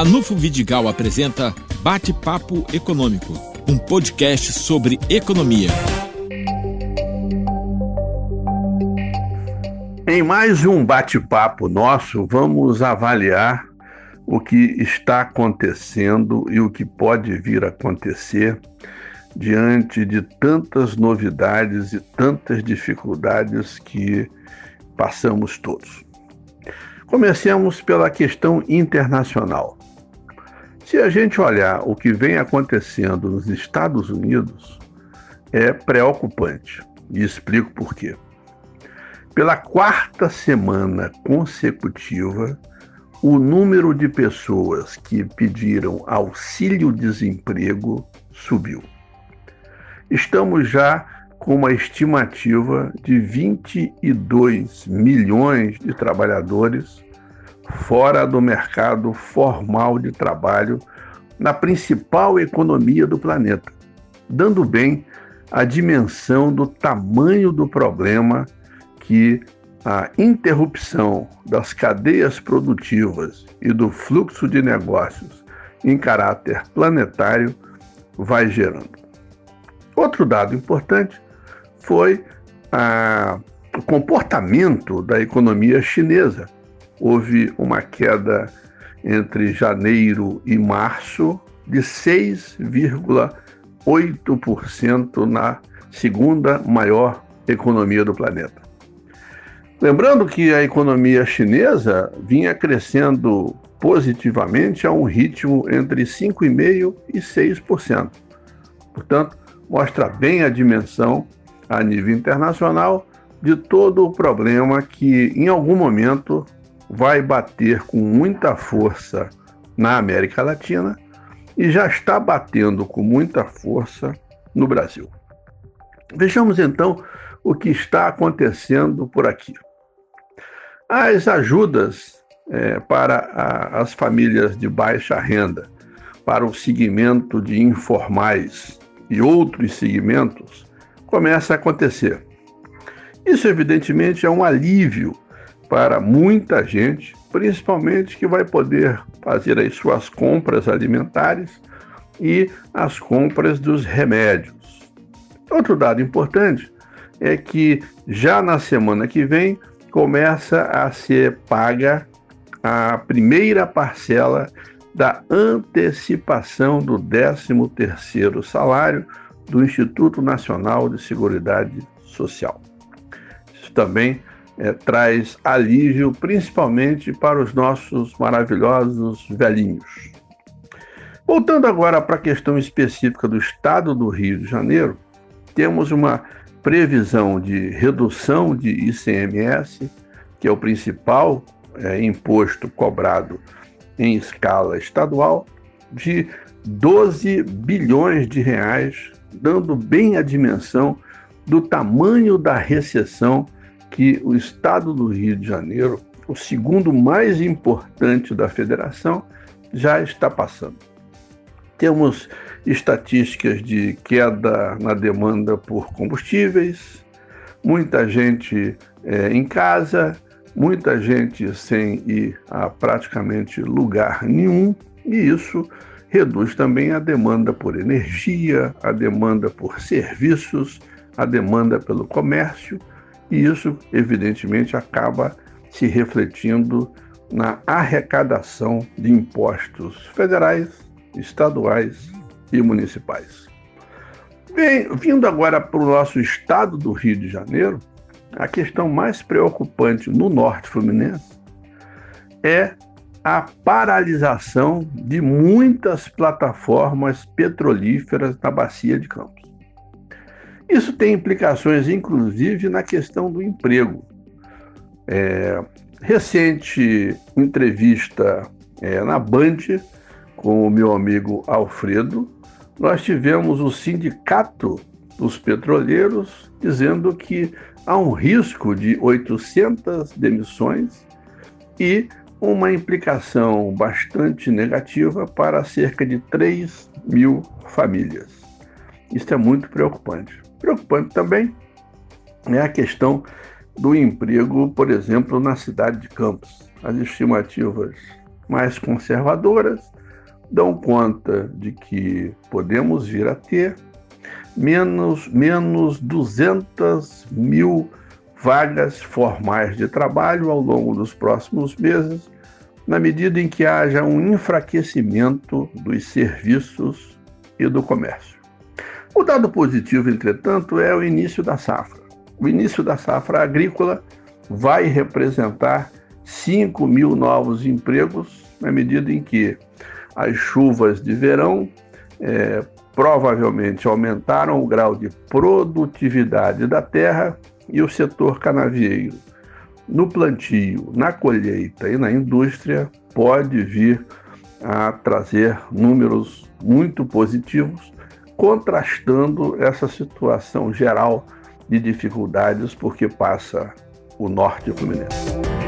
Ranulfo Vidigal apresenta Bate-Papo Econômico, um podcast sobre economia. Em mais um bate-papo nosso, vamos avaliar o que está acontecendo e o que pode vir a acontecer diante de tantas novidades e tantas dificuldades que passamos todos. Comecemos pela questão internacional. Se a gente olhar o que vem acontecendo nos Estados Unidos, é preocupante. E explico por quê. Pela quarta semana consecutiva, o número de pessoas que pediram auxílio-desemprego subiu. Estamos já com uma estimativa de 22 milhões de trabalhadores fora do mercado formal de trabalho na principal economia do planeta, dando bem a dimensão do tamanho do problema que a interrupção das cadeias produtivas e do fluxo de negócios em caráter planetário vai gerando. Outro dado importante foi a, o comportamento da economia chinesa. Houve uma queda entre janeiro e março de 6,8% na segunda maior economia do planeta. Lembrando que a economia chinesa vinha crescendo positivamente a um ritmo entre 5,5% e 6%. Portanto, mostra bem a dimensão a nível internacional de todo o problema que em algum momento vai bater com muita força na América Latina e já está batendo com muita força no Brasil. Vejamos então o que está acontecendo por aqui. As ajudas é, para a, as famílias de baixa renda, para o segmento de informais e outros segmentos, começa a acontecer. Isso, evidentemente, é um alívio para muita gente, principalmente que vai poder fazer as suas compras alimentares e as compras dos remédios. Outro dado importante é que já na semana que vem começa a ser paga a primeira parcela da antecipação do 13º salário do Instituto Nacional de Seguridade Social. Isso também é, traz alívio, principalmente para os nossos maravilhosos velhinhos. Voltando agora para a questão específica do Estado do Rio de Janeiro, temos uma previsão de redução de ICMS, que é o principal é, imposto cobrado em escala estadual, de 12 bilhões de reais dando bem a dimensão do tamanho da recessão que o estado do Rio de Janeiro, o segundo mais importante da federação, já está passando. Temos estatísticas de queda na demanda por combustíveis, muita gente é, em casa, muita gente sem ir a praticamente lugar nenhum, e isso reduz também a demanda por energia, a demanda por serviços, a demanda pelo comércio, e isso, evidentemente, acaba se refletindo na arrecadação de impostos federais, estaduais e municipais. Bem, vindo agora para o nosso estado do Rio de Janeiro, a questão mais preocupante no norte fluminense é a paralisação de muitas plataformas petrolíferas na Bacia de Campos. Isso tem implicações, inclusive, na questão do emprego. É, recente entrevista é, na Band com o meu amigo Alfredo, nós tivemos o sindicato dos petroleiros dizendo que há um risco de 800 demissões e uma implicação bastante negativa para cerca de 3 mil famílias. Isso é muito preocupante. Preocupante também é a questão do emprego, por exemplo, na cidade de Campos. As estimativas mais conservadoras dão conta de que podemos vir a ter menos, menos 200 mil vagas formais de trabalho ao longo dos próximos meses, na medida em que haja um enfraquecimento dos serviços e do comércio. O dado positivo, entretanto, é o início da safra. O início da safra agrícola vai representar 5 mil novos empregos, na medida em que as chuvas de verão é, provavelmente aumentaram o grau de produtividade da terra e o setor canavieiro, no plantio, na colheita e na indústria, pode vir a trazer números muito positivos, contrastando essa situação geral de dificuldades porque passa o norte fluminense.